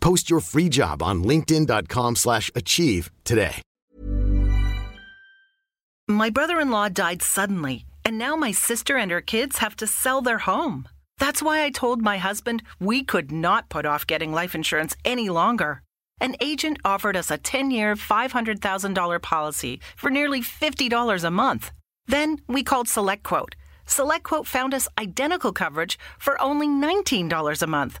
Post your free job on linkedin.com/achieve slash achieve today. My brother in law died suddenly, and now my sister and her kids have to sell their home. That's why I told my husband we could not put off getting life insurance any longer. An agent offered us a 10 year, $500,000 policy for nearly $50 a month. Then we called SelectQuote. SelectQuote found us identical coverage for only $19 a month,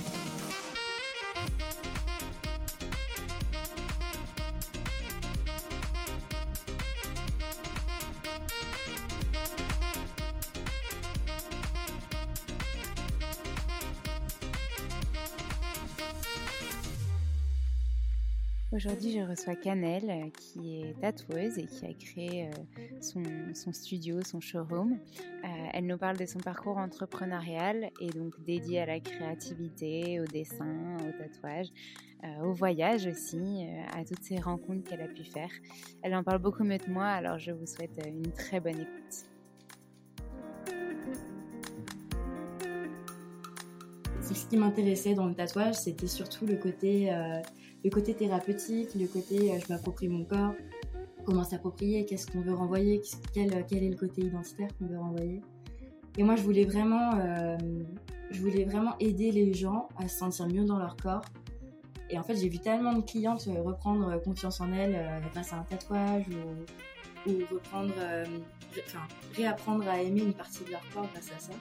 Aujourd'hui, je reçois Canel, euh, qui est tatoueuse et qui a créé euh, son, studio, son showroom. Euh, elle nous parle de son parcours entrepreneurial et donc dédié à la créativité, au dessin, au tatouage, au voyage aussi, à toutes ces rencontres qu'elle a pu faire. Elle en parle beaucoup mieux que moi, alors je vous souhaite une très bonne écoute. Ce qui m'intéressait dans le tatouage, c'était surtout le côté le côté thérapeutique, le côté euh, je m'approprie mon corps, comment s'approprier, qu'est-ce qu'on veut renvoyer, quel, quel, est le côté identitaire qu'on veut renvoyer. Et moi, je voulais vraiment, euh, je voulais vraiment aider les gens à se sentir mieux dans leur corps. Et en fait, j'ai vu tellement de clientes euh, reprendre confiance en elles grâce à un tatouage ou, ou reprendre, enfin, réapprendre à aimer une partie de leur corps grâce à ça.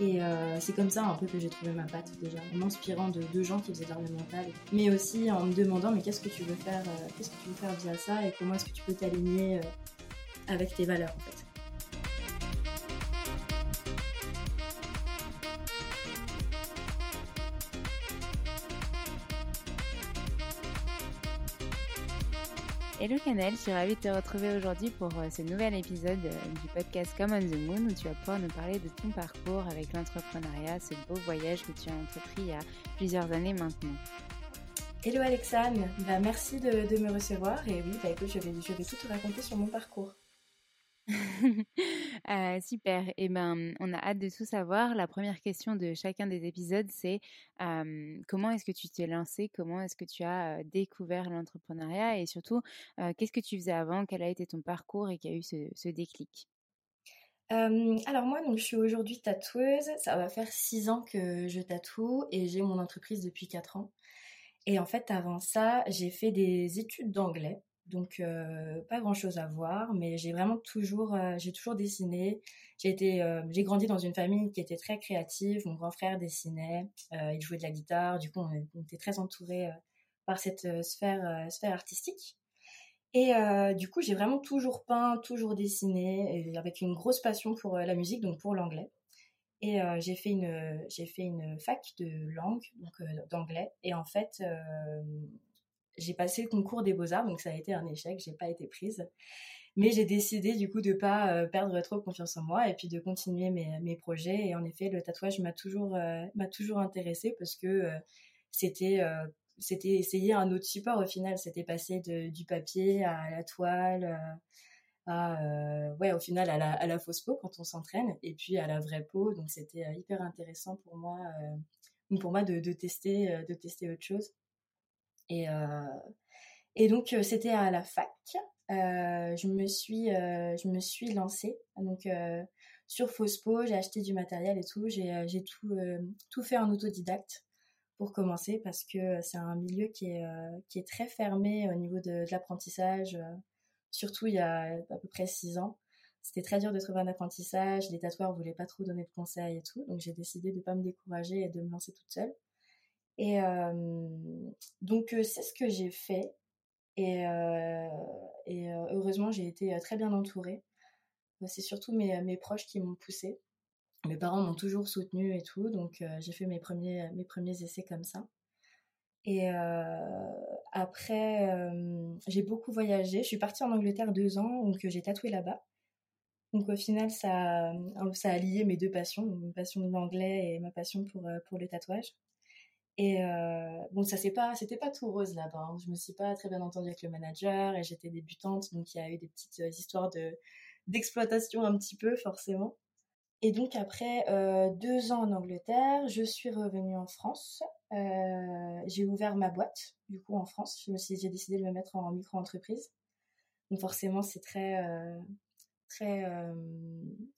Et euh, c'est comme ça un peu que j'ai trouvé ma patte déjà, en m'inspirant de deux gens qui faisaient de mais aussi en me demandant mais qu'est-ce que tu veux faire, euh, qu'est-ce que tu veux faire via ça et comment est-ce que tu peux t'aligner euh, avec tes valeurs en fait. Hello Canel, je suis ravie de te retrouver aujourd'hui pour euh, ce nouvel épisode euh, du podcast Come on the Moon où tu vas pouvoir nous parler de ton parcours avec l'entrepreneuriat, ce beau voyage que tu as entrepris il y a plusieurs années maintenant. Hello Alexandre, bah, merci de, me recevoir et oui, bah, écoute, je, vais, je vais tout te raconter sur mon parcours. Euh, super. Eh ben, on a hâte de tout savoir. La première question de chacun des épisodes, c'est comment est-ce que tu t'es lancé Comment est-ce que tu as découvert l'entrepreneuriat? Et surtout, qu'est-ce que tu faisais avant? Quel a été ton parcours et qui a eu ce, déclic? Alors moi, donc, je suis aujourd'hui tatoueuse. Ça va faire six ans que je tatoue et j'ai mon entreprise depuis quatre ans. Et en fait, avant ça, j'ai fait des études d'anglais. Donc euh, pas grand chose à voir, mais j'ai vraiment toujours, euh, j'ai toujours dessiné. J'ai été, euh, j'ai grandi dans une famille qui était très créative. Mon grand frère dessinait, il jouait de la guitare. Du coup, on, était très entouré par cette sphère, sphère artistique. Et du coup, j'ai vraiment toujours peint, toujours dessiné, avec une grosse passion pour la musique, donc pour l'anglais. Et j'ai fait une, j'ai fait une fac de langue, donc d'anglais. Et en fait, j'ai passé le concours des beaux-arts, donc ça a été un échec, j'ai pas été prise. Mais j'ai décidé du coup de pas euh, perdre trop confiance en moi et puis de continuer mes, mes projets. Et en effet, le tatouage m'a toujours, euh, toujours intéressée parce que euh, c'était, essayer un autre support au final. C'était passer du papier à la toile, à, ouais, au final à la, à la fausse peau quand on s'entraîne et puis à la vraie peau. Donc c'était hyper intéressant pour moi, pour moi de, de tester, de tester autre chose. Et, euh, et donc, euh, c'était à la fac. Euh, je me suis je me suis lancée. Donc sur Fospo j'ai acheté du matériel et tout. J'ai tout tout fait en autodidacte pour commencer parce que c'est un milieu qui est qui est très fermé au niveau de, l'apprentissage surtout il y a à peu près six ans. C'était très dur de trouver un apprentissage. Les tatoueurs voulaient pas trop donner de conseils et tout. Donc j'ai décidé de pas me décourager et de me lancer toute seule et donc c'est ce que j'ai fait. Et, heureusement, j'ai été très bien entourée. C'est surtout mes, proches qui m'ont poussée. Mes parents m'ont toujours soutenue et tout, donc j'ai fait mes premiers, essais comme ça. Et après, j'ai beaucoup voyagé. Je suis partie en Angleterre deux ans, donc j'ai tatoué là-bas. Donc au final, ça, ça a lié mes deux passions, ma passion de l'anglais et ma passion pour, pour le tatouage. Et euh, bon, ça c'est pas, c'était pas tout rose là-bas. Hein. Je me suis pas très bien entendue avec le manager et j'étais débutante, donc il y a eu des petites euh, histoires de d'exploitation un petit peu forcément. Et donc après euh, deux ans en Angleterre, je suis revenue en France. Euh, j'ai ouvert ma boîte du coup en France. J'ai décidé de me mettre en micro-entreprise. Donc forcément c'est très très,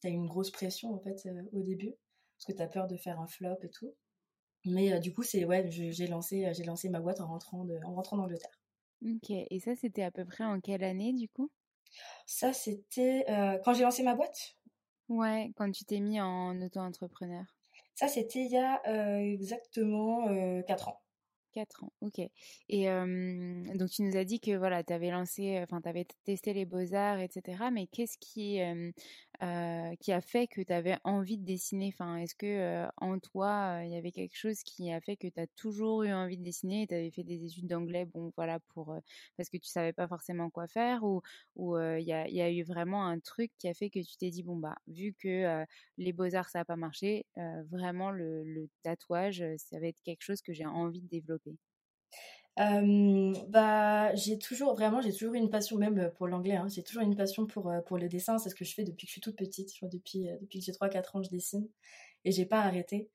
t'as une grosse pression en fait au début parce que t'as peur de faire un flop et tout. Mais euh, du coup, c'est ouais, j'ai lancé, euh, j'ai lancé ma boîte en rentrant de, en rentrant d'Angleterre. Ok. Et ça, c'était à peu près en quelle année du coup? Ça, c'était euh, quand j'ai lancé ma boîte? Ouais, quand tu t'es mis en auto-entrepreneur. Ça, c'était il y a exactement 4 ans. 4 ans, ok. Et donc tu nous as dit que voilà, tu avais lancé, enfin tu avais testé les beaux-arts, etc. Mais qu'est-ce qui, qui a fait que tu avais envie de dessiner? Enfin, Est-ce que en toi, il y avait quelque chose qui a fait que tu as toujours eu envie de dessiner et tu avais fait des études d'anglais, bon voilà, pour, parce que tu savais pas forcément quoi faire Ou il y, a, eu vraiment un truc qui a fait que tu t'es dit, bon bah, vu que les beaux-arts ça n'a pas marché, vraiment le tatouage, ça va être quelque chose que j'ai envie de développer? Bah, j'ai toujours vraiment, j'ai toujours une passion même pour l'anglais. Hein. J'ai toujours une passion pour pour le dessin. C'est ce que je fais depuis que je suis toute petite. Je depuis depuis que j'ai 3-4 ans, je dessine et j'ai pas arrêté.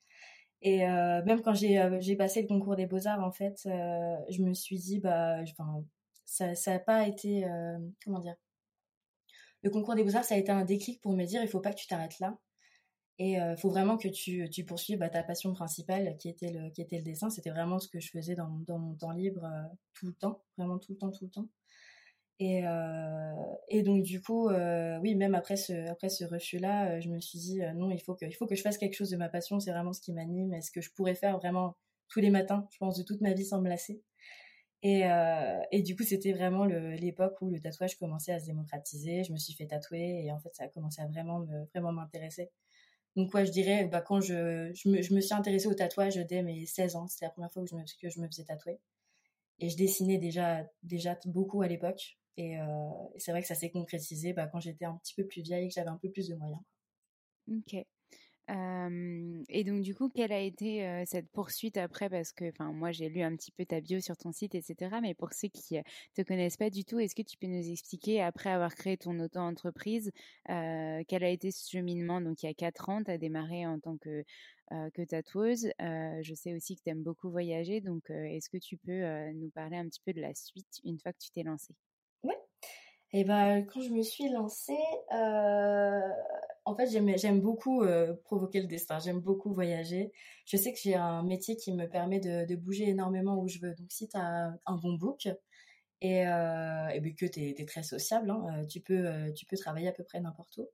Et même quand j'ai j'ai passé le concours des beaux arts, en fait, je me suis dit bah, enfin, ça ça a pas été comment dire? Le concours des beaux arts, ça a été un déclic pour me dire il faut pas que tu t'arrêtes là. Et il euh, faut vraiment que tu, tu poursuives bah, ta passion principale qui était le, dessin. C'était vraiment ce que je faisais dans, mon temps libre euh, tout le temps, vraiment tout le temps, tout le temps. Et, euh, et donc du coup, oui, même après ce, ce refus-là, je me suis dit non, il faut, que, je fasse quelque chose de ma passion. C'est vraiment ce qui m'anime. Est-ce que je pourrais faire vraiment tous les matins, je pense, de toute ma vie sans me lasser et, et, du coup, c'était vraiment l'époque où le tatouage commençait à se démocratiser. Je me suis fait tatouer et en fait, ça a commencé à vraiment me, vraiment m'intéresser. Donc, ouais, je dirais, bah, quand je, je, me, je me suis intéressée au tatouage dès mes 16 ans, c'était la première fois que je, me, que je me faisais tatouer. Et je dessinais déjà, déjà beaucoup à l'époque. Et, c'est vrai que ça s'est concrétisé bah, quand j'étais un petit peu plus vieille et que j'avais un peu plus de moyens. Ok et donc du coup, quelle a été cette poursuite après? Parce que, moi j'ai lu un petit peu ta bio sur ton site, etc. Mais pour ceux qui te connaissent pas du tout, est-ce que tu peux nous expliquer après avoir créé ton auto-entreprise, quel a été ce cheminement? Donc il y a quatre ans, tu as démarré en tant que tatoueuse. je sais aussi que tu aimes beaucoup voyager, donc est-ce que tu peux nous parler un petit peu de la suite une fois que tu t'es lancée? Oui. Et ben, quand je me suis lancée, en fait, j'aime beaucoup euh, provoquer le destin. J'aime beaucoup voyager. Je sais que j'ai un métier qui me permet de, bouger énormément où je veux. Donc, si tu as un bon book et, euh, et ben, que tu es, très sociable, hein, euh, tu, peux, tu peux travailler à peu près n'importe où.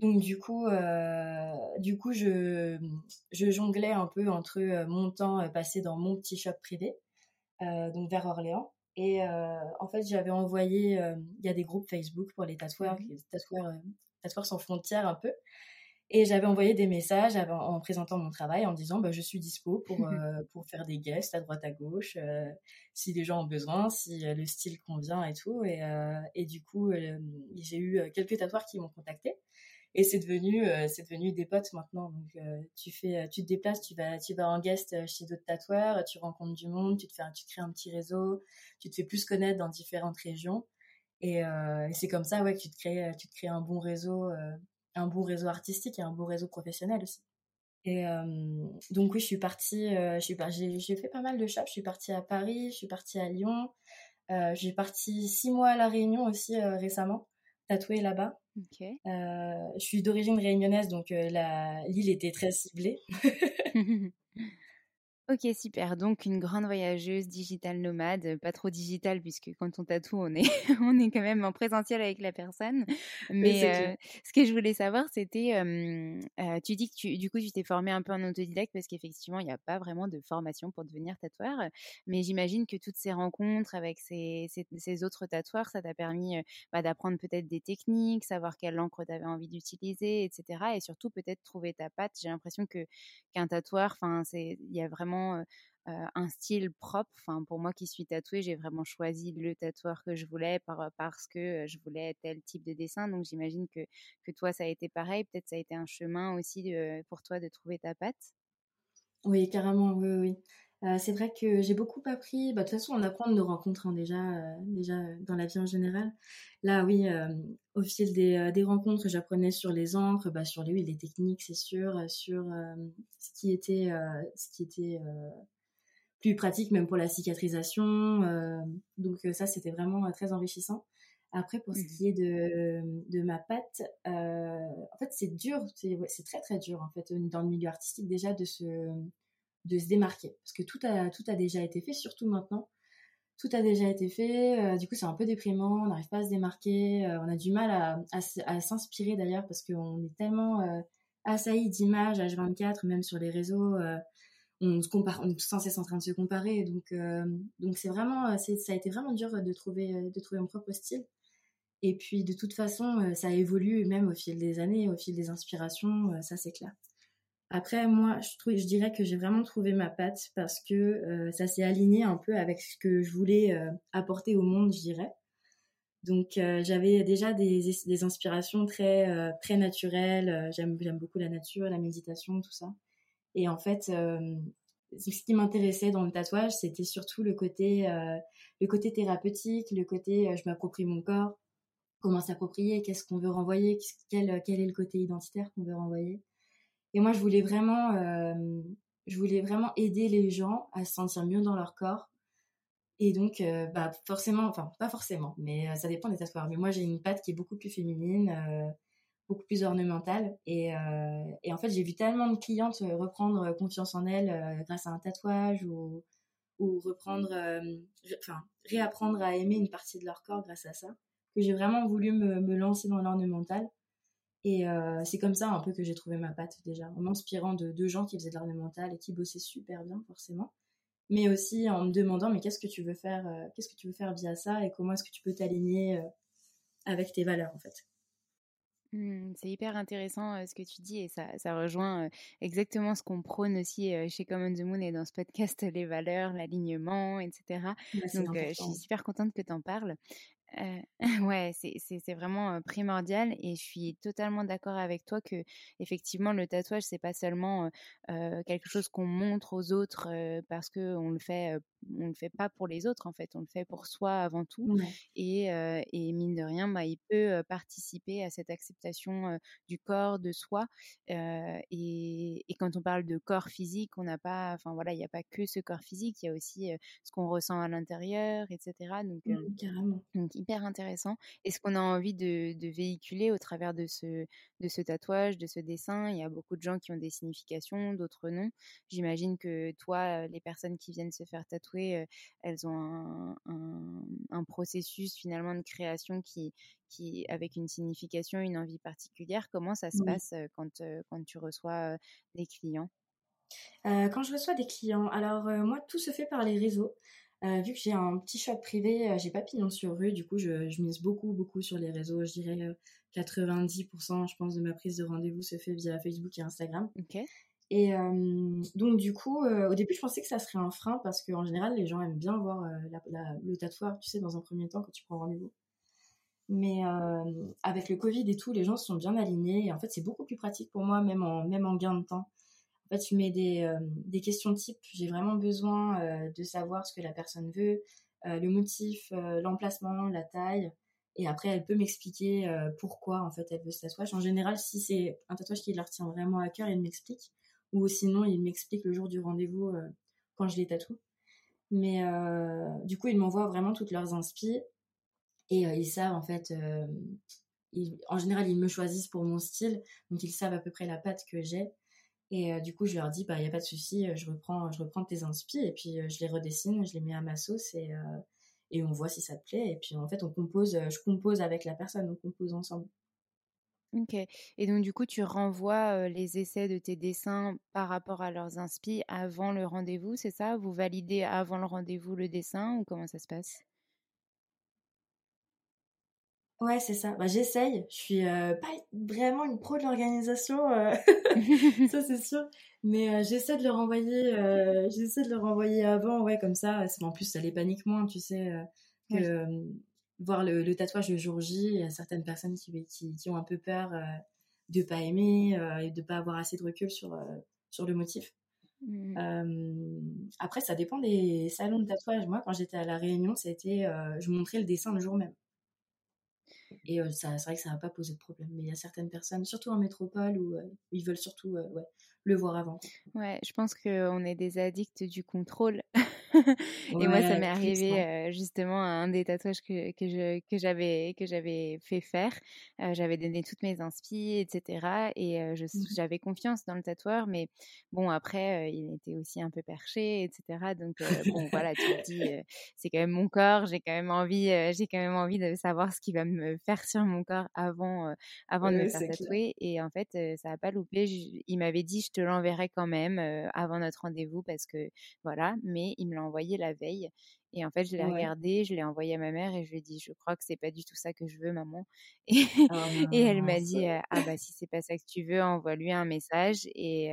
Donc, du coup, du coup je, je jonglais un peu entre mon temps passé dans mon petit shop privé, donc vers Orléans. Et en fait, j'avais envoyé, il y a des groupes Facebook pour les tatoueurs, mmh les tatoueurs tatoueurs sans frontières un peu. Et j'avais envoyé des messages en présentant mon travail en disant bah, je suis dispo pour, euh, pour faire des guests à droite à gauche, euh, si les gens ont besoin, si euh, le style convient et tout. Et, et du coup, j'ai eu quelques tatoueurs qui m'ont contacté. Et c'est devenu, c'est devenu des potes maintenant. Donc, tu, fais, tu te déplaces, tu vas, tu vas en guest chez d'autres tatoueurs, tu rencontres du monde, tu, te fais, tu crées un petit réseau, tu te fais plus connaître dans différentes régions. Euh, et, c'est comme ça ouais, que tu te crées, tu te crées un bon réseau, euh, un bon réseau artistique et un bon réseau professionnel aussi. Et euh, donc oui, je suis partie, j'ai fait pas mal de shops. Je suis partie à Paris, je suis partie à Lyon, j'ai parti six mois à La Réunion aussi récemment, tatouée là-bas. je suis d'origine réunionnaise, donc l'île était très ciblée. Ok, super. Donc une grande voyageuse, digital nomade, pas trop digital puisque quand on tatoue, on est, on est quand même en présentiel avec la personne. Mais ce que je voulais savoir, c'était, tu dis que tu, du coup, tu t'es formée un peu en autodidacte parce qu'effectivement, il n'y a pas vraiment de formation pour devenir tatoueur. Mais j'imagine que toutes ces rencontres avec ces, ces, autres tatoueurs, ça t'a permis bah, d'apprendre peut-être des techniques, savoir quelle encre tu avais envie d'utiliser, etc. Et surtout peut-être trouver ta patte. J'ai l'impression que qu'un tatoueur, enfin, il y a vraiment un style propre. Enfin, pour moi qui suis tatouée, j'ai vraiment choisi le tatoueur que je voulais parce que je voulais tel type de dessin. Donc j'imagine que, que toi, ça a été pareil. Peut-être ça a été un chemin aussi pour toi de trouver ta patte. Oui, carrément, oui, oui. C'est vrai que j'ai beaucoup appris. Bah, de toute façon, on apprend de nos rencontres hein, déjà, déjà dans la vie en général. Là, oui, au fil des, des rencontres, j'apprenais sur les encres, bah, sur les, oui, les techniques, c'est sûr, sur ce qui était, ce qui était plus pratique même pour la cicatrisation. donc ça, c'était vraiment très enrichissant. Après, pour ce mmh. qui est de, de ma patte, en fait, c'est dur, c'est très très dur en fait dans le milieu artistique déjà de se, de se démarquer parce que tout a, tout a déjà été fait, surtout maintenant tout a déjà été fait. Euh, du coup, c'est un peu déprimant. On n'arrive pas à se démarquer. Euh, on a du mal à, à, s'inspirer d'ailleurs parce qu'on est tellement euh, assailli d'images H24, même sur les réseaux. on se compare, on est sans cesse en train de se comparer. Donc, donc c'est vraiment, ça a été vraiment dur de trouver, de trouver mon propre style. Et puis, de toute façon, ça évolue même au fil des années, au fil des inspirations. ça, c'est clair. Après, moi, je, trouve, je dirais que j'ai vraiment trouvé ma patte parce que euh, ça s'est aligné un peu avec ce que je voulais euh, apporter au monde, je dirais. Donc, euh, j'avais déjà des, des, inspirations très, très naturelles. J'aime, beaucoup la nature, la méditation, tout ça. Et en fait, ce qui m'intéressait dans le tatouage, c'était surtout le côté, le côté thérapeutique, le côté je m'approprie mon corps, comment s'approprier, qu'est-ce qu'on veut renvoyer, quel, quel est le côté identitaire qu'on veut renvoyer. Et moi, je voulais vraiment, euh, je voulais vraiment aider les gens à se sentir mieux dans leur corps. Et donc, euh, bah, forcément, enfin, pas forcément, mais euh, ça dépend des tatouages. Mais moi, j'ai une patte qui est beaucoup plus féminine, beaucoup plus ornementale. Et, en fait, j'ai vu tellement de clientes reprendre confiance en elles grâce à un tatouage ou, réapprendre à aimer une partie de leur corps grâce à ça, que j'ai vraiment voulu me, me lancer dans l'ornemental. Et euh, c'est comme ça un peu que j'ai trouvé ma patte déjà, en m'inspirant de deux gens qui faisaient de l'ornemental et qui bossaient super bien forcément, mais aussi en me demandant mais qu'est-ce que tu veux faire, euh, qu'est-ce que tu veux faire via ça et comment est-ce que tu peux t'aligner euh, avec tes valeurs en fait? Mmh, c'est hyper intéressant ce que tu dis et ça, ça rejoint exactement ce qu'on prône aussi chez Common the Moon et dans ce podcast, les valeurs, l'alignement, etc. Donc je suis super contente que tu en parles. Euh, ouais, c'est vraiment primordial et je suis totalement d'accord avec toi que effectivement le tatouage c'est pas seulement quelque chose qu'on montre aux autres parce que on le fait on le fait pas pour les autres en fait, on le fait pour soi avant tout et, et, mine de rien bah, il peut participer à cette acceptation du corps de soi et, et, quand on parle de corps physique on n'a pas enfin voilà il n'y a pas que ce corps physique il y a aussi ce qu'on ressent à l'intérieur etc donc, carrément hyper intéressant. Et ce qu'on a envie de, véhiculer au travers de ce, de ce tatouage, de ce dessin, il y a beaucoup de gens qui ont des significations, d'autres non. J'imagine que toi, les personnes qui viennent se faire tatouer, elles ont un, processus finalement de création qui, qui, avec une signification, une envie particulière. Comment ça se passe quand, quand tu reçois des clients? Quand je reçois des clients, alors moi tout se fait par les réseaux. Euh, vu que j'ai un petit shop privé, j'ai pas pignon sur rue, du coup je, je, mise beaucoup beaucoup sur les réseaux. Je dirais 90% euh, je pense de ma prise de rendez-vous se fait via Facebook et Instagram. Ok. Et donc du coup, au début je pensais que ça serait un frein parce qu'en général les gens aiment bien voir le tatoueur, tu sais, dans un premier temps quand tu prends rendez-vous. Mais avec le Covid et tout, les gens se sont bien alignés et en fait c'est beaucoup plus pratique pour moi, même en, même gain de temps. En fait, tu mets des, euh, des questions type. J'ai vraiment besoin euh, de savoir ce que la personne veut, euh, le motif, l'emplacement, la taille. Et après, elle peut m'expliquer pourquoi en fait elle veut ce tatouage. En général, si c'est un tatouage qui leur tient vraiment à cœur, il m'explique. Ou sinon, il m'explique le jour du rendez-vous quand je les tatoue. Mais du coup, ils m'envoient vraiment toutes leurs inspi et ils savent en fait. en général, ils me choisissent pour mon style, donc ils savent à peu près la patte que j'ai. Et euh, du coup, je leur dis, bah, il n'y a pas de souci, euh, je reprends, je reprends tes inspi et puis euh, je les redessine, je les mets à ma sauce et, et on voit si ça te plaît. Et puis, en fait, on compose, je compose avec la personne, on compose ensemble. Ok. Et donc, du coup, tu renvoies les essais de tes dessins par rapport à leurs inspi avant le rendez-vous, c'est ça? Vous validez avant le rendez-vous le dessin ou comment ça se passe? Ouais, c'est ça. Bah, j'essaye. Je suis euh, pas vraiment une pro de l'organisation, euh, ça c'est sûr. Mais j'essaie de le renvoyer, j'essaie de le renvoyer avant, ouais, comme ça. En plus, ça les panique moins, tu sais, que voir le, tatouage le jour J. Il y a certaines personnes qui, qui, ont un peu peur de pas aimer et de pas avoir assez de recul sur sur le motif. Mmh. après, ça dépend des salons de tatouage. Moi, quand j'étais à la Réunion, c'était, je montrais le dessin le jour même. Et ça, c'est vrai que ça n'a pas posé de problème. Mais il y a certaines personnes, surtout en métropole, où ils veulent surtout ouais, le voir avant. Ouais, je pense qu'on est des addicts du contrôle. et moi, ça m'est arrivé euh, justement à un des tatouages que, que, je, que, j'avais, que j'avais fait faire. Euh, j'avais donné toutes mes inspi, etc. Et euh, mmh j'avais confiance dans le tatoueur, mais bon, après, il était aussi un peu perché, etc. Donc, bon, voilà, tu te dis, c'est quand même mon corps, j'ai quand même envie, j'ai quand même envie de savoir ce qu'il va me faire sur mon corps avant, avant de me faire tatouer. Et en fait, ça n'a pas loupé. il m'avait dit, je te l'enverrai quand même avant notre rendez-vous parce que voilà, mais il me l'a envoyé la veille. Et en fait, je l'ai regardé, je l'ai envoyé à ma mère et je lui ai dit, je crois que c'est pas du tout ça que je veux, maman. Et, oh et elle m'a dit, ah bah si c'est pas ça que tu veux, envoie-lui un message et,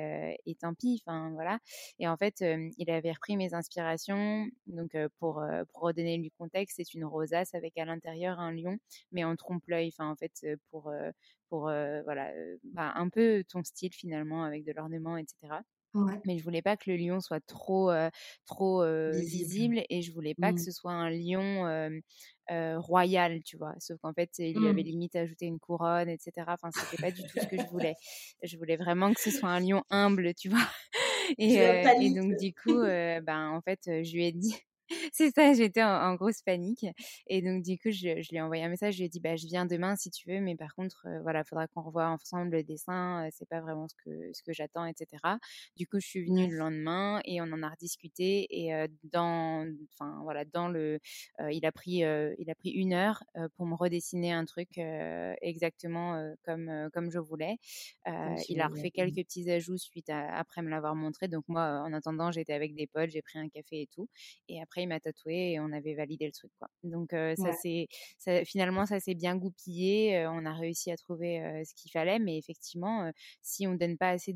et tant pis. Enfin voilà. Et en fait, il avait repris mes inspirations. Donc pour, pour redonner du contexte, c'est une rosace avec à l'intérieur un lion, mais en trompe-l'œil. Enfin en fait, pour pour voilà, bah, un peu ton style finalement avec de l'ornement, etc. Mais je voulais pas que le lion soit trop, trop visible. et je voulais pas que mmh. ce soit un lion royal, tu vois? Sauf qu'en fait, il lui avait mmh. limite ajouté une couronne, etc. Enfin, c'était pas du tout ce que je voulais. Je voulais vraiment que ce soit un lion humble, tu vois? Et, et donc du coup, ben en fait, je lui ai dit, c'est ça, j'étais en, grosse panique. Et donc, du coup, je, je, lui ai envoyé un message. Je lui ai dit, bah, je viens demain si tu veux, mais par contre, euh, voilà, faudra qu'on revoie ensemble le dessin. Euh, c'est pas vraiment ce que, ce que j'attends, etc. Du coup, je suis venue le lendemain et on en a rediscuté. Et euh, dans, enfin, voilà, dans le, il a pris, il a pris une heure pour me redessiner un truc exactement comme, comme je voulais. il a refait quelques petits ajouts suite à, après me l'avoir montré. Donc, moi, en attendant, j'étais avec des potes, j'ai pris un café et tout. Et après, il m'a tatoué et on avait validé le truc quoi. Donc ça c'est finalement ça s'est bien goupillé, on a réussi à trouver ce qu'il fallait mais effectivement si on donne pas assez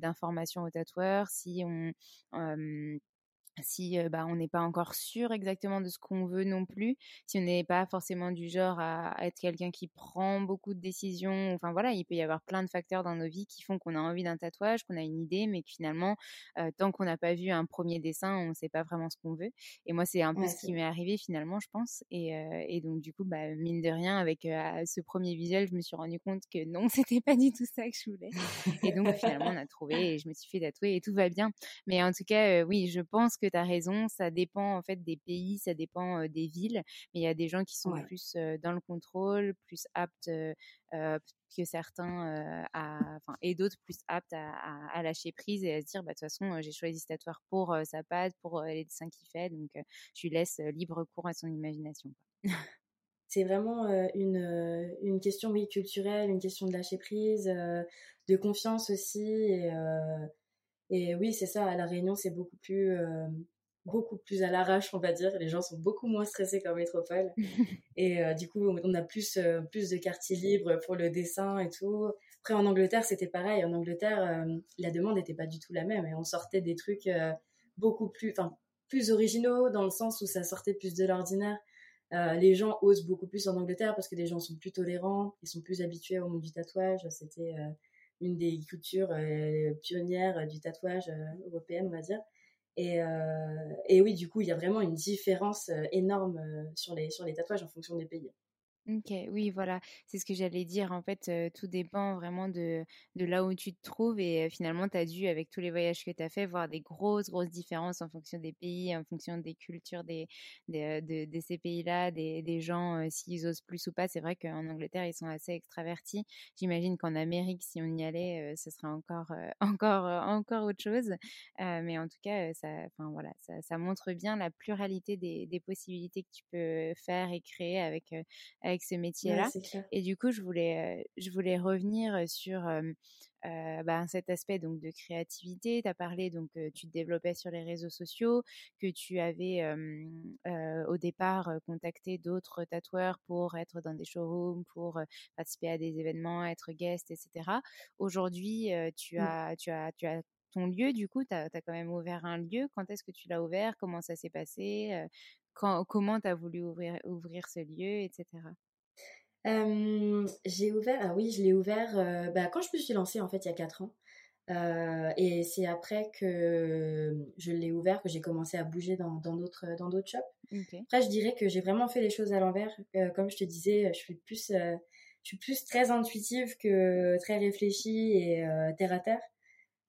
d'informations au tatoueur, si on si bah, on n'est pas encore sûr exactement de ce qu'on veut non plus, si on n'est pas forcément du genre à, être quelqu'un qui prend beaucoup de décisions, enfin voilà, il peut y avoir plein de facteurs dans nos vies qui font qu'on a envie d'un tatouage, qu'on a une idée, mais que finalement, tant qu'on n'a pas vu un premier dessin, on ne sait pas vraiment ce qu'on veut. Et moi, c'est un peu ce qui m'est arrivé finalement, je pense. Et, donc du coup, bah, mine de rien, avec ce premier visuel, je me suis rendu compte que non, c'était pas du tout ça que je voulais. Et donc finalement, on a trouvé et je me suis fait tatouer et tout va bien. Mais en tout cas, oui, je pense que tu as raison, ça dépend en fait des pays, ça dépend des villes, mais il y a des gens qui sont plus dans le contrôle, plus aptes que certains à, et d'autres plus aptes à, lâcher prise et à se dire bah de toute façon j'ai choisi ce tatoueur pour sa patte, pour les dessins qu'il fait, donc je lui laisse libre cours à son imagination. C'est vraiment une, une question oui culturelle, une question de lâcher prise, de confiance aussi et et oui, c'est ça, à La Réunion, c'est beaucoup plus, euh, beaucoup plus à l'arrache, on va dire. Les gens sont beaucoup moins stressés qu'en métropole. et euh, du coup, on a plus, euh, plus de quartiers libres pour le dessin et tout. Après, en Angleterre, c'était pareil. En Angleterre, la demande n'était pas du tout la même. Et on sortait des trucs beaucoup plus, enfin, plus originaux dans le sens où ça sortait plus de l'ordinaire. les gens osent beaucoup plus en Angleterre parce que les gens sont plus tolérants, ils sont plus habitués au monde du tatouage. C'était une des cultures euh, pionnières du tatouage euh, européenne, on va dire. Et, euh, oui, du coup, il y a vraiment une différence énorme sur les tatouages en fonction des pays. OK, oui, voilà, c'est ce que j'allais dire. En fait, tout dépend vraiment de, là où tu te trouves et finalement, tu as dû, avec tous les voyages que tu as fait, voir des grosses, grosses différences en fonction des pays, en fonction des cultures des, de, ces pays-là, des, gens, s'ils osent plus ou pas. C'est vrai qu'en Angleterre, ils sont assez extravertis. J'imagine qu'en Amérique, si on y allait, ce serait encore, encore, encore autre chose. mais en tout cas, ça, voilà, ça, montre bien la pluralité des possibilités que tu peux faire et créer avec avec ce métier-là. et du coup, je voulais, je voulais revenir sur bah, cet aspect donc de créativité. Tu as parlé, donc tu te développais sur les réseaux sociaux, que tu avais au départ contacté d'autres tatoueurs pour être dans des showrooms, pour participer à des événements, être guest, etc. Aujourd'hui, tu, mmh. as, tu, as, tu as ton lieu, du coup, tu as, as, quand même ouvert un lieu. Quand est-ce que tu l'as ouvert? Comment ça s'est passé? Comment tu as voulu ouvrir, ouvrir ce lieu, etc. j'ai ouvert, ah oui, je l'ai ouvert bah, quand je me suis lancée en fait il y a 4 ans. et c'est après que je l'ai ouvert que j'ai commencé à bouger dans d'autres dans d'autres shops. Après, je dirais que j'ai vraiment fait les choses à l'envers. comme je te disais, je suis plus je suis plus très intuitive que très réfléchie et terre à terre.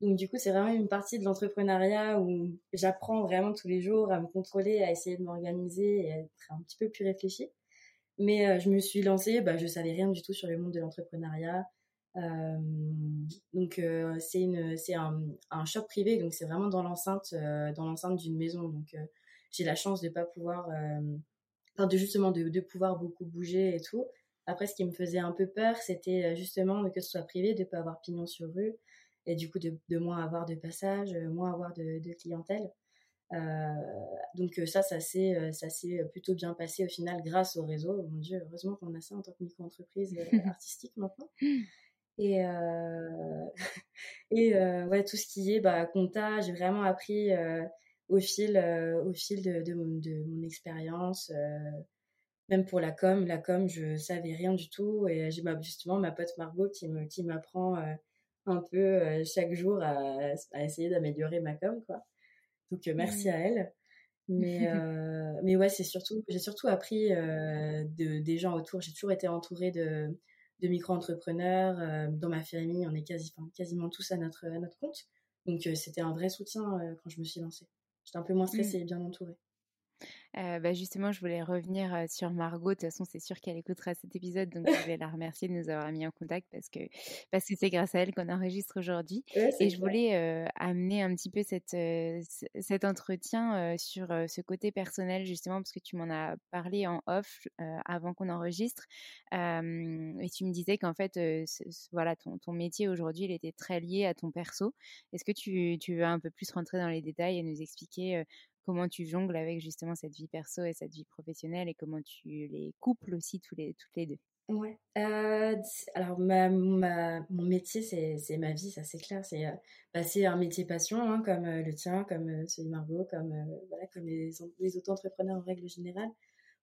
Donc du coup, c'est vraiment une partie de l'entrepreneuriat où j'apprends vraiment tous les jours à me contrôler, à essayer de m'organiser et à être un petit peu plus réfléchie. Mais euh, je me suis lancée, bah, je savais rien du tout sur le monde de l'entrepreneuriat. Euh, donc euh, c'est une, c'est un, un, shop privé, donc c'est vraiment dans l'enceinte, dans l'enceinte d'une maison. Donc j'ai la chance de pas pouvoir, de justement de, de pouvoir beaucoup bouger et tout. Après, ce qui me faisait un peu peur, c'était justement que ce soit privé, de pas avoir pignon sur rue et du coup de, de moins avoir de passages, euh, moins avoir de, de clientèle. Euh, donc euh, ça, ça s'est, ça s'est plutôt bien passé au final grâce au réseau. Mon Dieu, heureusement qu'on a ça en tant que micro-entreprise artistique maintenant. Et, euh, et euh, ouais, tout ce qui est bah, compta, j'ai vraiment appris au fil, au fil de, de, mon, de mon expérience. même pour la com, la com, je savais rien du tout. Et j'ai justement ma pote Margot qui, me, qui m'apprend un peu euh, chaque jour à, essayer d'améliorer ma com, quoi. Donc euh, merci mmh. à elle. Mais, euh, mais ouais, c'est surtout, j'ai surtout appris de, des gens autour. J'ai toujours été entourée de, de micro-entrepreneurs. dans ma famille, on est quasi, quasiment tous à notre, à notre compte. Donc c'était un vrai soutien quand je me suis lancée. J'étais un peu moins stressée mmh. et bien entourée. Euh, bah justement, je voulais revenir sur Margot. De toute façon, c'est sûr qu'elle écoutera cet épisode, donc je vais la remercier de nous avoir mis en contact parce que parce que c'est grâce à elle qu'on enregistre aujourd'hui. et je voulais amener un petit peu cette, cet entretien sur ce côté personnel justement parce que tu m'en as parlé en off avant qu'on enregistre et tu me disais qu'en fait, voilà, ton, ton métier aujourd'hui, il était très lié à ton perso. Est-ce que tu, tu veux un peu plus rentrer dans les détails et nous expliquer comment tu jongles avec justement cette vie perso et cette vie professionnelle et comment tu les couples aussi tous les, toutes les deux? Ouais. Euh, alors, ma, mon métier, c'est ma vie, ça c'est clair. C'est euh, un métier passion, hein, comme euh, le tien, comme euh, celui de Margot, comme, voilà, comme les, les auto-entrepreneurs en règle générale.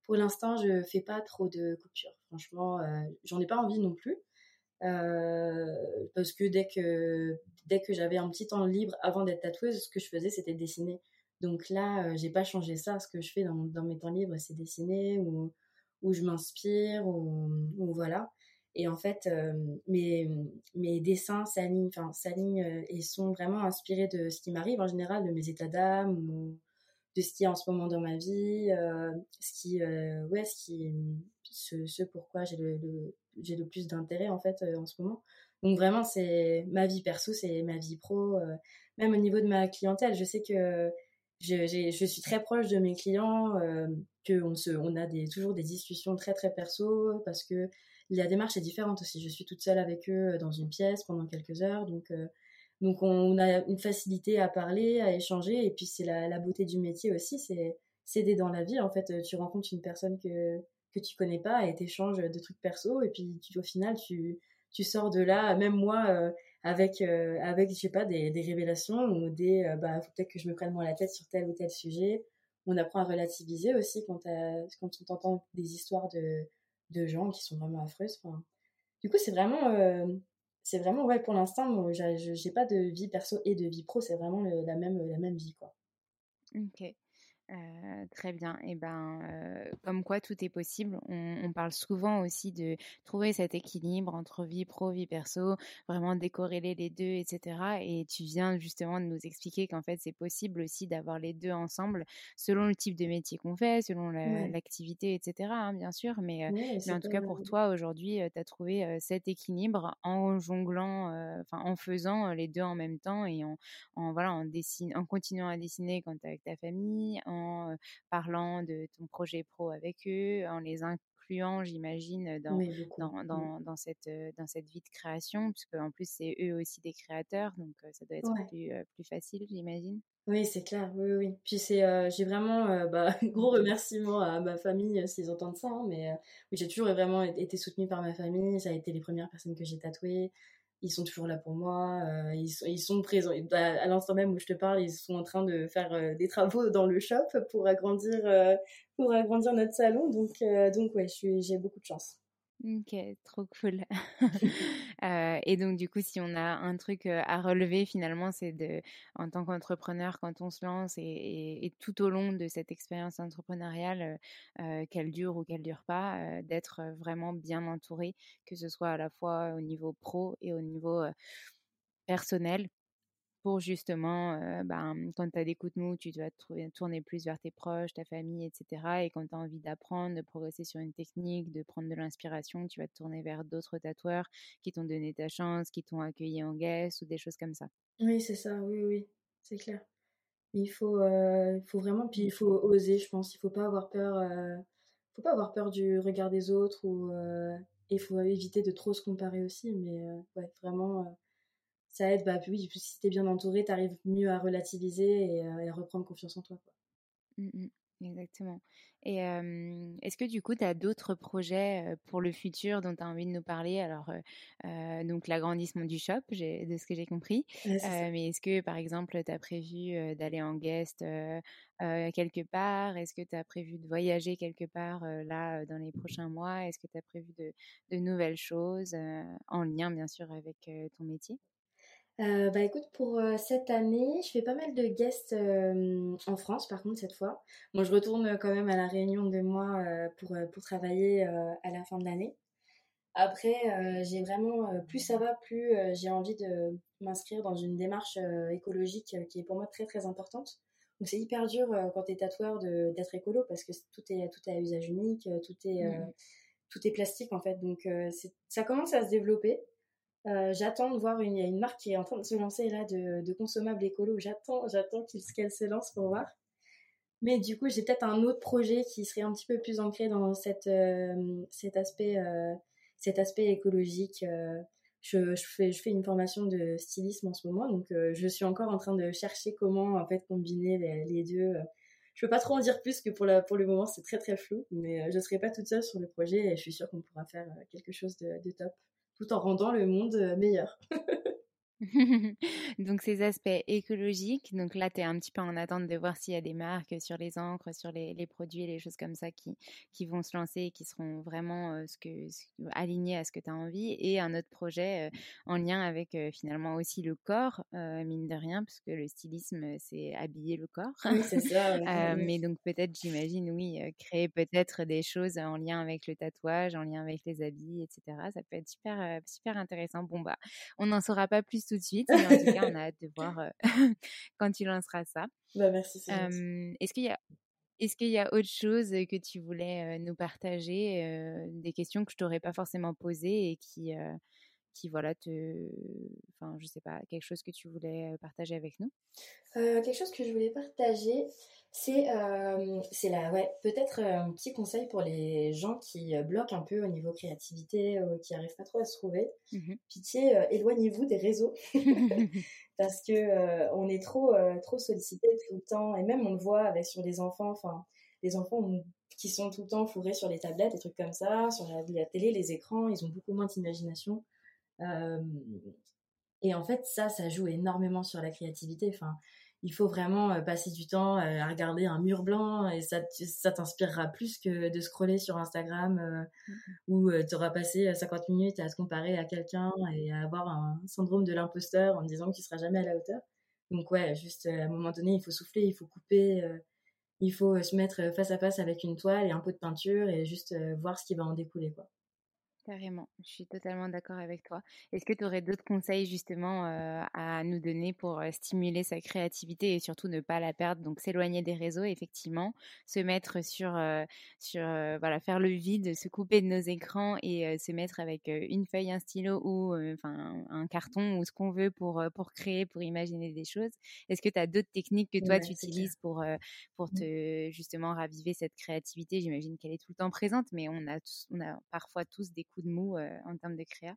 Pour l'instant, je fais pas trop de coupures. Franchement, j'en ai pas envie non plus. parce que dès que, dès que j'avais un petit temps libre avant d'être tatoueuse, ce que je faisais, c'était dessiner. Donc là, j'ai pas changé ça. Ce que je fais dans, mes temps libres, c'est dessiner ou où je m'inspire, ou, voilà. Et en fait, euh, mes, mes dessins s'alignent, enfin, s'alignent euh, et sont vraiment inspirés de ce qui m'arrive en général, de mes états d'âme, ou de ce qui est en ce moment dans ma vie, euh, ce qui, ouais, ce qui, ce, pourquoi j'ai le, j'ai le plus d'intérêt en fait en ce moment. Donc vraiment, c'est ma vie perso, c'est ma vie pro, même au niveau de ma clientèle. Je sais que je, je, suis très proche de mes clients, euh, qu'on se, on a des, toujours des discussions très très perso parce que la démarche est différente aussi. Je suis toute seule avec eux euh, dans une pièce pendant quelques heures, donc euh, donc on a une facilité à parler, à échanger, et puis c'est la, la, beauté du métier aussi, c'est s'aider dans la vie. En fait, tu rencontres une personne que que tu connais pas et t'échanges de trucs perso, et puis tu, au final tu tu sors de là. Même moi. Euh, avec euh, avec je sais pas des, des révélations ou des euh, bah peut-être que je me prenne moins la tête sur tel ou tel sujet. On apprend à relativiser aussi quand quand on entend des histoires de de gens qui sont vraiment affreuses du coup c'est vraiment euh, c'est vraiment ouais pour l'instant j'ai pas de vie perso et de vie pro c'est vraiment la même la même vie quoi. Ok euh, très bien. Et ben, euh, comme quoi tout est possible. On, parle souvent aussi de trouver cet équilibre entre vie pro, vie perso, vraiment décorréler les deux, etc. Et tu viens justement de nous expliquer qu'en fait c'est possible aussi d'avoir les deux ensemble selon le type de métier qu'on fait, selon l'activité, etc. Hein, bien sûr. Mais, euh, mais en tout cas pour toi aujourd'hui, tu as trouvé cet équilibre en jonglant, enfin en faisant les deux en même temps et en, en voilà en dessine, en continuant à dessiner quand tu es avec ta famille. En parlant de ton projet pro avec eux, en les incluant, j'imagine, dans, dans, mmh. dans, cette, dans cette vie de création, puisque en plus, c'est eux aussi des créateurs, donc ça doit être plus, plus facile, j'imagine. Oui, c'est clair, oui, oui. Puis c'est, j'ai vraiment bah, gros remerciement à ma famille s'ils entendent ça, hein, mais j'ai toujours vraiment été soutenue par ma famille. Ça a été les premières personnes que j'ai tatouées ils sont toujours là pour moi, euh, ils, sont, ils sont présents. Bah, à l'instant même où je te parle, ils sont en train de faire euh, des travaux dans le shop pour agrandir, euh, pour agrandir notre salon. Donc, donc ouais, j'ai beaucoup de chance. Ok, trop cool. et donc du coup, si on a un truc à relever finalement, c'est de, en tant qu'entrepreneur, quand on se lance et, tout au long de cette expérience entrepreneuriale, qu'elle dure ou qu'elle dure pas, d'être vraiment bien entouré, que ce soit à la fois au niveau pro et au niveau personnel justement, euh, ben, quand tu as des coups de mou, tu dois tourner plus vers tes proches, ta famille, etc. Et quand tu as envie d'apprendre, de progresser sur une technique, de prendre de l'inspiration, tu vas te tourner vers d'autres tatoueurs qui t'ont donné ta chance, qui t'ont accueilli en guest ou des choses comme ça. Oui, c'est ça, oui, oui, c'est clair. Il faut, faut vraiment, puis il faut oser, je pense. Il faut pas avoir peur, euh, faut pas avoir peur du regard des autres ou il faut éviter de trop se comparer aussi. Mais vraiment ça aide, bah oui, si t'es bien entouré, t'arrives mieux à relativiser et, à reprendre confiance en toi. Quoi. Mmh, exactement. Et est-ce que du coup, tu as d'autres projets pour le futur dont tu as envie de nous parler? Alors, donc l'agrandissement du shop, de ce que j'ai compris. mais est-ce que, par exemple, tu as prévu d'aller en guest quelque part? Est-ce que tu as prévu de voyager quelque part là dans les prochains mois? Est-ce que tu as prévu de, de nouvelles choses en lien, bien sûr, avec ton métier? Euh, bah écoute, pour euh, cette année, je fais pas mal de guests euh, en France, par contre, cette fois. Bon, je retourne quand même à la réunion de moi pour, pour travailler à la fin de l'année. Après, j'ai vraiment, plus ça va, plus j'ai envie de m'inscrire dans une démarche écologique qui est pour moi très très importante. Donc c'est hyper dur quand tu es tatoueur d'être écolo parce que tout est, tout est à usage unique, tout est, mmh. tout est plastique en fait. Donc ça commence à se développer. Euh, j'attends de voir, une, il y a une marque qui est en train de se lancer là de, consommables écolo. J'attends, j'attends qu'elle se lance pour voir. Mais du coup, j'ai peut-être un autre projet qui serait un petit peu plus ancré dans cette, euh, cet, aspect, euh, cet aspect écologique. Je, fais, je fais une formation de stylisme en ce moment, donc je suis encore en train de chercher comment en fait combiner les, deux je peux pas trop en dire plus que pour, la, pour le moment, c'est très très flou, mais je serai pas toute seule sur le projet et je suis sûre qu'on pourra faire quelque chose de top tout en rendant le monde meilleur. donc ces aspects écologiques, donc là tu es un petit peu en attente de voir s'il y a des marques sur les encres, sur les, les produits, les choses comme ça qui, qui vont se lancer et qui seront vraiment euh, ce que, alignés à ce que tu as envie. Et un autre projet euh, en lien avec euh, finalement aussi le corps, mine de rien, parce que le stylisme c'est habiller le corps. c'est ça. mais donc peut-être, j'imagine, oui, créer peut-être des choses en lien avec le tatouage, en lien avec les habits, etc. Ça peut être super, super intéressant. Bon bah, on n'en saura pas plus tout de suite. Mais en tout cas, on a hâte de voir euh, quand tu lanceras ça. Bah, merci. Est-ce qu'il y a est-ce qu'il y a autre chose que tu voulais nous partager, des questions que je t'aurais pas forcément posées et qui, qui voilà te, enfin je sais pas, quelque chose que tu voulais partager avec nous? Quelque chose que je voulais partager, c'est euh, c'est là, ouais, peut-être euh, un petit conseil pour les gens qui euh, bloquent un peu au niveau créativité, qui n'arrivent pas trop à se trouver. Mmh Pitié, éloignez-vous des réseaux parce que on est trop trop sollicité tout le temps et même on le voit avec sur les enfants. Enfin, les enfants qui sont tout le temps fourrés sur les tablettes, des trucs comme ça, sur la, la télé, les écrans, ils ont beaucoup moins d'imagination. Et en fait, ça, ça joue énormément sur la créativité. Enfin, il faut vraiment passer du temps à regarder un mur blanc et ça, ça t'inspirera plus que de scroller sur Instagram euh, mmh où tu auras passé 50 minutes à te comparer à quelqu'un et à avoir un syndrome de l'imposteur en disant que tu seras jamais à la hauteur. Donc ouais, juste à un moment donné, il faut souffler, il faut couper, il faut se mettre face à face avec une toile et un pot de peinture et juste voir ce qui va en découler quoi. Carrément, je suis totalement d'accord avec toi. Est-ce que tu aurais d'autres conseils justement euh, à nous donner pour euh, stimuler sa créativité et surtout ne pas la perdre? Donc s'éloigner des réseaux, effectivement, se mettre sur, euh, sur voilà, faire le vide, se couper de nos écrans et se mettre avec une feuille, un stylo ou enfin un carton ou ce qu'on veut pour, pour créer, pour imaginer des choses. Est-ce que tu as d'autres techniques que toi tu utilises pour, pour mmh. te justement raviver cette créativité? J'imagine qu'elle est tout le temps présente, mais on a, on a parfois tous des de mou euh, en termes de créa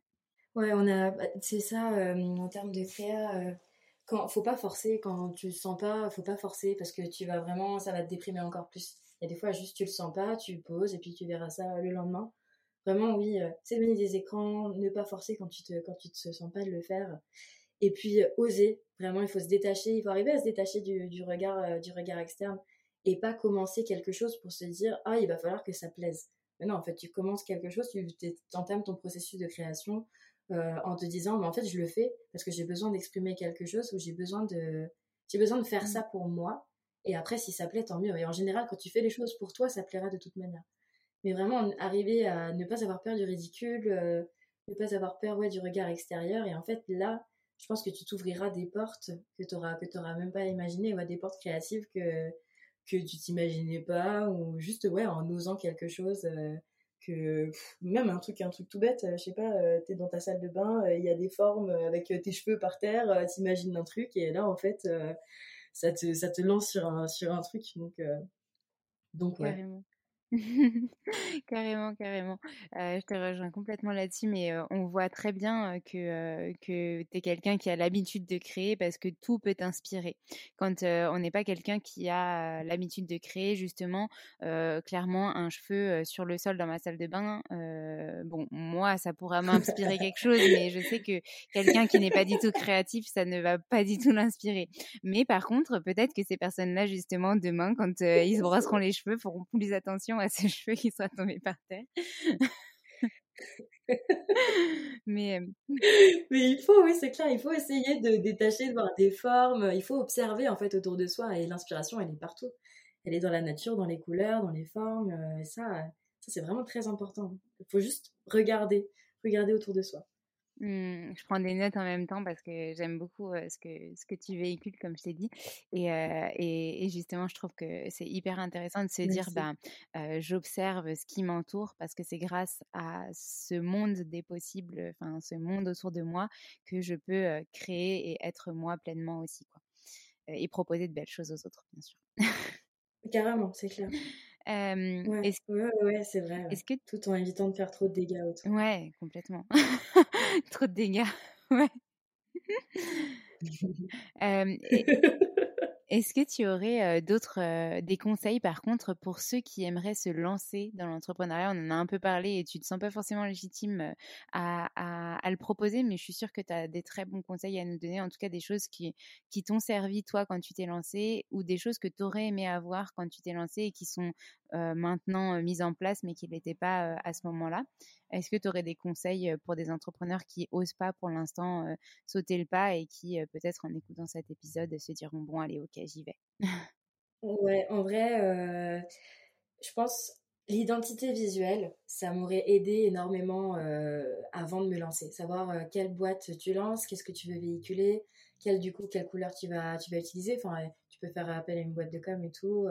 Ouais, on a, bah, c'est ça, en termes de créa, quand, faut pas forcer, quand tu le sens pas, faut pas forcer parce que tu vas vraiment, ça va te déprimer encore plus. Il y a des fois, juste tu le sens pas, tu poses et puis tu verras ça le lendemain. Vraiment, oui, c'est s'éloigner des écrans, ne pas forcer quand tu te, quand tu te sens pas de le faire. Et puis, oser. Vraiment, il faut se détacher, il faut arriver à se détacher du, du regard, du regard externe et pas commencer quelque chose pour se dire, ah, il va falloir que ça plaise non, en fait, tu commences quelque chose, tu entames ton processus de création euh, en te disant, mais en fait, je le fais parce que j'ai besoin d'exprimer quelque chose ou j'ai besoin de, j'ai besoin de faire mmh. ça pour moi. Et après, si ça plaît, tant mieux. Et en général, quand tu fais les choses pour toi, ça plaira de toute manière. Mais vraiment, arriver à ne pas avoir peur du ridicule, euh, ne pas avoir peur ouais, du regard extérieur. Et en fait, là, je pense que tu t'ouvriras des portes que tu n'auras que même pas imaginées, ou des portes créatives que, que tu t'imaginais pas ou juste ouais en osant quelque chose euh, que même un truc un truc tout bête euh, je sais pas euh, t'es dans ta salle de bain il y a des formes avec tes cheveux par terre t'imagines un truc et là en fait ça te te lance sur un truc. Donc donc ouais carrément. je te rejoins complètement là-dessus, mais on voit très bien que, que tu es quelqu'un qui a l'habitude de créer parce que tout peut t'inspirer. Quand on n'est pas quelqu'un qui a l'habitude de créer, justement, clairement, un cheveu sur le sol dans ma salle de bain, bon, moi, ça pourra m'inspirer quelque chose, mais je sais que quelqu'un qui n'est pas du tout créatif, ça ne va pas du tout l'inspirer. Mais par contre, peut-être que ces personnes-là, justement, demain, quand ils se brosseront les cheveux, feront plus attention à ses cheveux qui soient tombés par terre. mais, mais il faut, oui, c'est clair, il faut essayer de détacher, de voir des formes, il faut observer en fait autour de soi et l'inspiration, elle est partout. Elle est dans la nature, dans les couleurs, dans les formes, et ça, ça c'est vraiment très important. Il faut juste regarder, regarder autour de soi. Mmh, je prends des notes en même temps parce que j'aime beaucoup ce, que, ce que tu véhicules, comme je t'ai dit. Et, et, justement, je trouve que c'est hyper intéressant de se dire, ben, j'observe ce qui m'entoure parce que c'est grâce à ce monde des possibles, enfin, ce monde autour de moi que je peux créer et être moi pleinement aussi. Quoi. Et proposer de belles choses aux autres, bien sûr. Carrément, c'est clair. Euh, ouais, ouais, c'est vrai. Est-ce que tout en évitant de faire trop de dégâts autour. Ouais, complètement. trop de dégâts. Ouais. Est-ce que tu aurais d'autres des conseils par contre pour ceux qui aimeraient se lancer dans l'entrepreneuriat? On en a un peu parlé et tu te sens pas forcément légitime à, le proposer, mais je suis sûre que tu as des très bons conseils à nous donner, en tout cas des choses qui, qui t'ont servi toi quand tu t'es lancé ou des choses que tu aurais aimé avoir quand tu t'es lancé et qui sont maintenant mises en place mais qui n'étaient pas à ce moment-là. Est-ce que tu aurais des conseils pour des entrepreneurs qui osent pas pour l'instant sauter le pas et qui peut-être en écoutant cet épisode se diront bon allez ok j'y vais? Ouais, en vrai, je pense l'identité visuelle, ça m'aurait aidé énormément avant de me lancer. Savoir quelle boîte tu lances, qu'est-ce que tu veux véhiculer, quelle du coup quelle couleur tu vas tu vas utiliser. Enfin, tu peux faire appel à une boîte de com et tout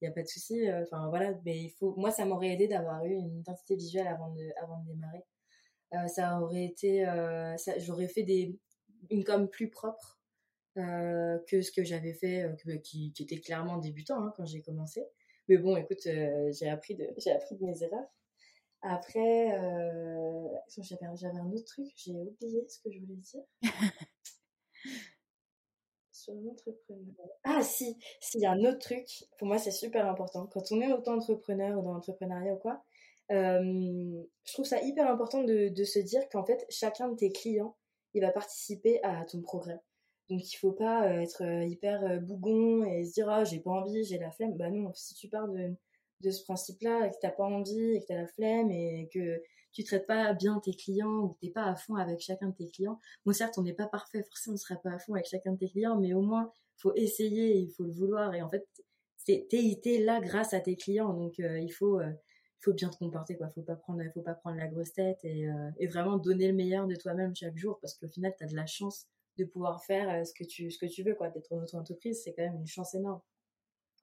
il n'y a pas de souci. Euh, enfin voilà, mais il faut. Moi, ça m'aurait aidé d'avoir eu une identité visuelle avant de, avant de démarrer. Euh, ça aurait été, euh, j'aurais fait des une com plus propre que ce que j'avais fait, qui, était clairement débutant hein, quand j'ai commencé. Mais bon, écoute, j'ai appris de appris de mes erreurs. Après, j'avais un autre truc, j'ai oublié ce que je voulais dire. Ah si, s'il y a un autre truc, pour moi c'est super important. Quand on est auto-entrepreneur ou dans l'entrepreneuriat ou quoi, euh, je trouve ça hyper important de, se dire qu'en fait chacun de tes clients, il va participer à ton progrès. Donc il faut pas euh, être euh, hyper bougon et se dire ah j'ai pas envie, j'ai la flemme. Bah non, si tu pars de, de ce principe-là et que t'as pas envie et que t'as la flemme et que tu traites pas bien tes clients ou t'es pas à fond avec chacun de tes clients. Bon, certes, on n'est pas parfait, forcément, on sera pas à fond avec chacun de tes clients, mais au moins, faut essayer, il faut le vouloir. Et en fait, t'es es là grâce à tes clients, donc euh, il faut euh, bien te comporter quoi faut pas prendre faut pas prendre la grosse tête et, euh, vraiment donner le meilleur de toi-même chaque jour parce qu'au final tu as de la chance de pouvoir faire ce que tu ce que tu veux quoi d'être en auto entreprise c'est quand même une chance énorme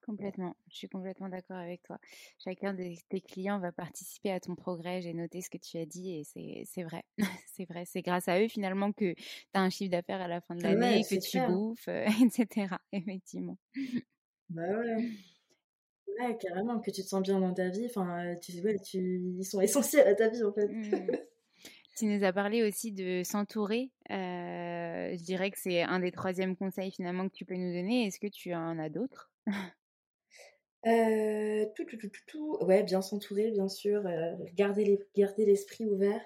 Complètement, je suis complètement d'accord avec toi. Chacun de tes clients va participer à ton progrès. J'ai noté ce que tu as dit et c'est vrai. c'est vrai. C'est grâce à eux finalement que tu as un chiffre d'affaires à la fin de l'année, que tu bouffes, etc. Effectivement. Bah ouais. Ouais, carrément, que tu te sens bien dans ta vie. Enfin, tu, ouais, tu, ils sont essentiels à ta vie en fait. Mmh. Tu nous as parlé aussi de s'entourer. Euh, je dirais que c'est un des troisièmes conseils finalement que tu peux nous donner. Est-ce que tu en as d'autres? Euh, tout, tout, tout, tout, Ouais, bien s'entourer, bien sûr. Euh, garder, les, garder l'esprit ouvert.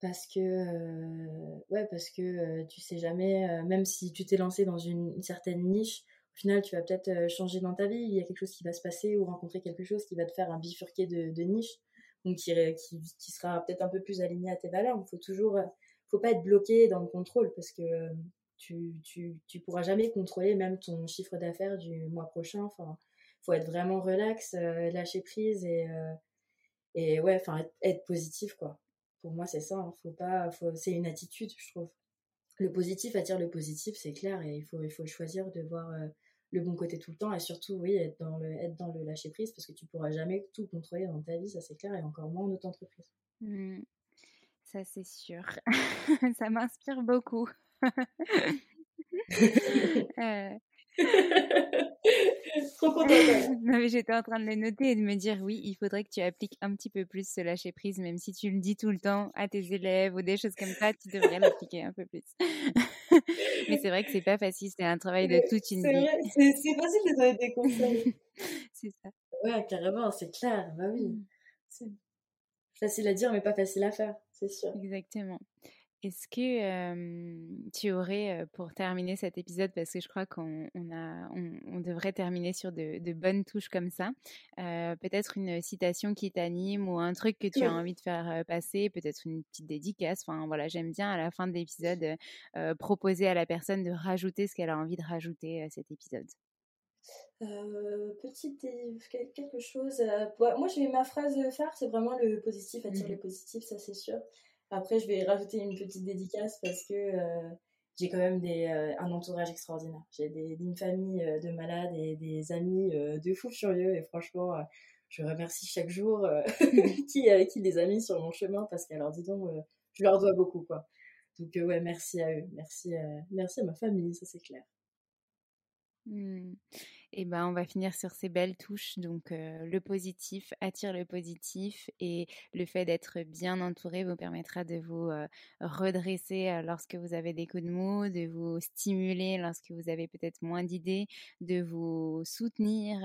Parce que, euh, ouais, parce que euh, tu sais jamais, même si tu t'es lancé dans une, certaine niche, au final, tu vas peut-être changer dans ta vie. Il y a quelque chose qui va se passer ou rencontrer quelque chose qui va te faire un bifurqué de, de niche. Donc, qui, qui, qui sera peut-être un peu plus aligné à tes valeurs. Il faut toujours, faut pas être bloqué dans le contrôle parce que tu, tu, tu pourras jamais contrôler même ton chiffre d'affaires du mois prochain. Enfin, faut être vraiment relax, euh, lâcher prise et, euh, et ouais, enfin, être, positif, quoi. Pour moi, c'est ça. Hein. Faut pas, c'est une attitude, je trouve. Le positif attire le positif, c'est clair, et il faut, il faut choisir de voir euh, le bon côté tout le temps, et surtout, oui, être dans le, être dans le lâcher prise, parce que tu pourras jamais tout contrôler dans ta vie, ça c'est clair, et encore moins en auto-entreprise. Mmh. Ça, c'est sûr. ça m'inspire beaucoup. Trop contente. non, j'étais en train de le noter et de me dire oui, il faudrait que tu appliques un petit peu plus ce lâcher prise, même si tu le dis tout le temps à tes élèves ou des choses comme ça, tu devrais l'appliquer un peu plus. Mais c'est vrai que c'est pas facile, c'est un travail de toute une vie. C'est facile de donner des conseils. c'est ça. Ouais, carrément, c'est clair. Bah oui. C'est facile à dire, mais pas facile à faire, c'est sûr. Exactement. Est-ce que tu aurais, pour terminer cet épisode, parce que je crois qu'on a, on, devrait terminer sur de, bonnes touches comme ça, peut-être une citation qui t'anime ou un truc que tu as envie de faire passer, peut-être une petite dédicace? Enfin voilà, j'aime bien à la fin de l'épisode proposer à la personne de rajouter ce qu'elle a envie de rajouter à cet épisode. Petite quelque chose. moi, j'ai ma phrase phare, c'est vraiment le positif attire mmh le positif, ça c'est sûr. Après, je vais rajouter une petite dédicace parce que euh, j'ai quand même des, euh, un entourage extraordinaire. J'ai une famille euh, de malades et des amis de fous furieux. Et franchement, je remercie chaque jour qui, qui les a mis sur mon chemin parce qu'alors, dis donc, je leur dois beaucoup. quoi. Donc, ouais, merci à eux. Merci, merci à ma famille, ça c'est clair. Mmh. Et ben, on va finir sur ces belles touches. Donc, le positif attire le positif et le fait d'être bien entouré vous permettra de vous redresser lorsque vous avez des coups de mou, de vous stimuler lorsque vous avez peut-être moins d'idées, de vous soutenir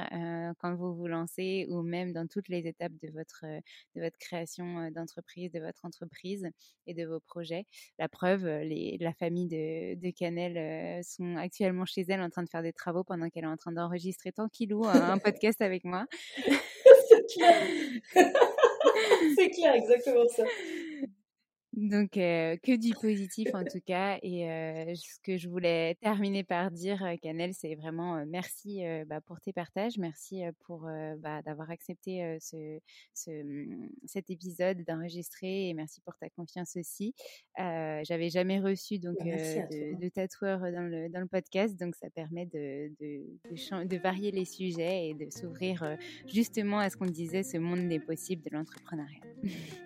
quand vous vous lancez ou même dans toutes les étapes de votre, de votre création d'entreprise, de votre entreprise et de vos projets. La preuve, la famille de, de Canel sont actuellement chez elle en train de faire des travaux pendant qu'elle est en train d'enregistrer tranquillou un, un podcast avec moi. C'est clair. C'est clair, exactement ça. Donc, que du positif en tout cas. Et ce que je voulais terminer par dire, Canel, c'est vraiment merci bah, pour tes partages. Merci pour bah, d'avoir accepté ce, mmh, cet épisode d'enregistrer et merci pour ta confiance aussi. J'avais jamais reçu donc Bah, de, de tatoueur dans le, dans le podcast, donc ça permet de, de, de, de varier les sujets et de s'ouvrir justement à ce qu'on disait, ce monde des possibles de l'entrepreneuriat.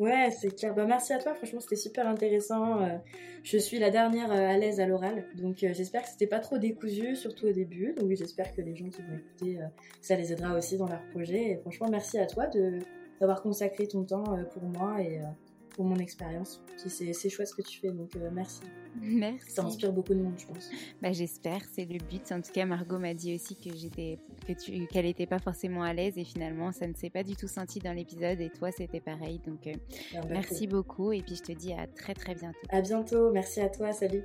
Ouais, c'est clair. Bah, merci à toi, franchement, c'était super intéressant. Euh, je suis la dernière euh, à l'aise à l'oral, donc euh, j'espère que c'était pas trop décousu, surtout au début. Donc j'espère que les gens qui vont écouter, ça les aidera aussi dans leur projet. Et franchement, merci à toi d'avoir consacré ton temps pour moi et pour mon expérience. C'est chouette ce que tu fais, donc merci. Merci. Ça inspire beaucoup de monde, je pense. Bah, j'espère, c'est le but. En tout cas, Margot m'a dit aussi que j'étais, que tu, qu'elle n'était pas forcément à l'aise et finalement, ça ne s'est pas du tout senti dans l'épisode et toi, c'était pareil. Donc, euh, Ah, bah, merci beaucoup et puis je te dis à très très bientôt. À bientôt, merci à toi, salut.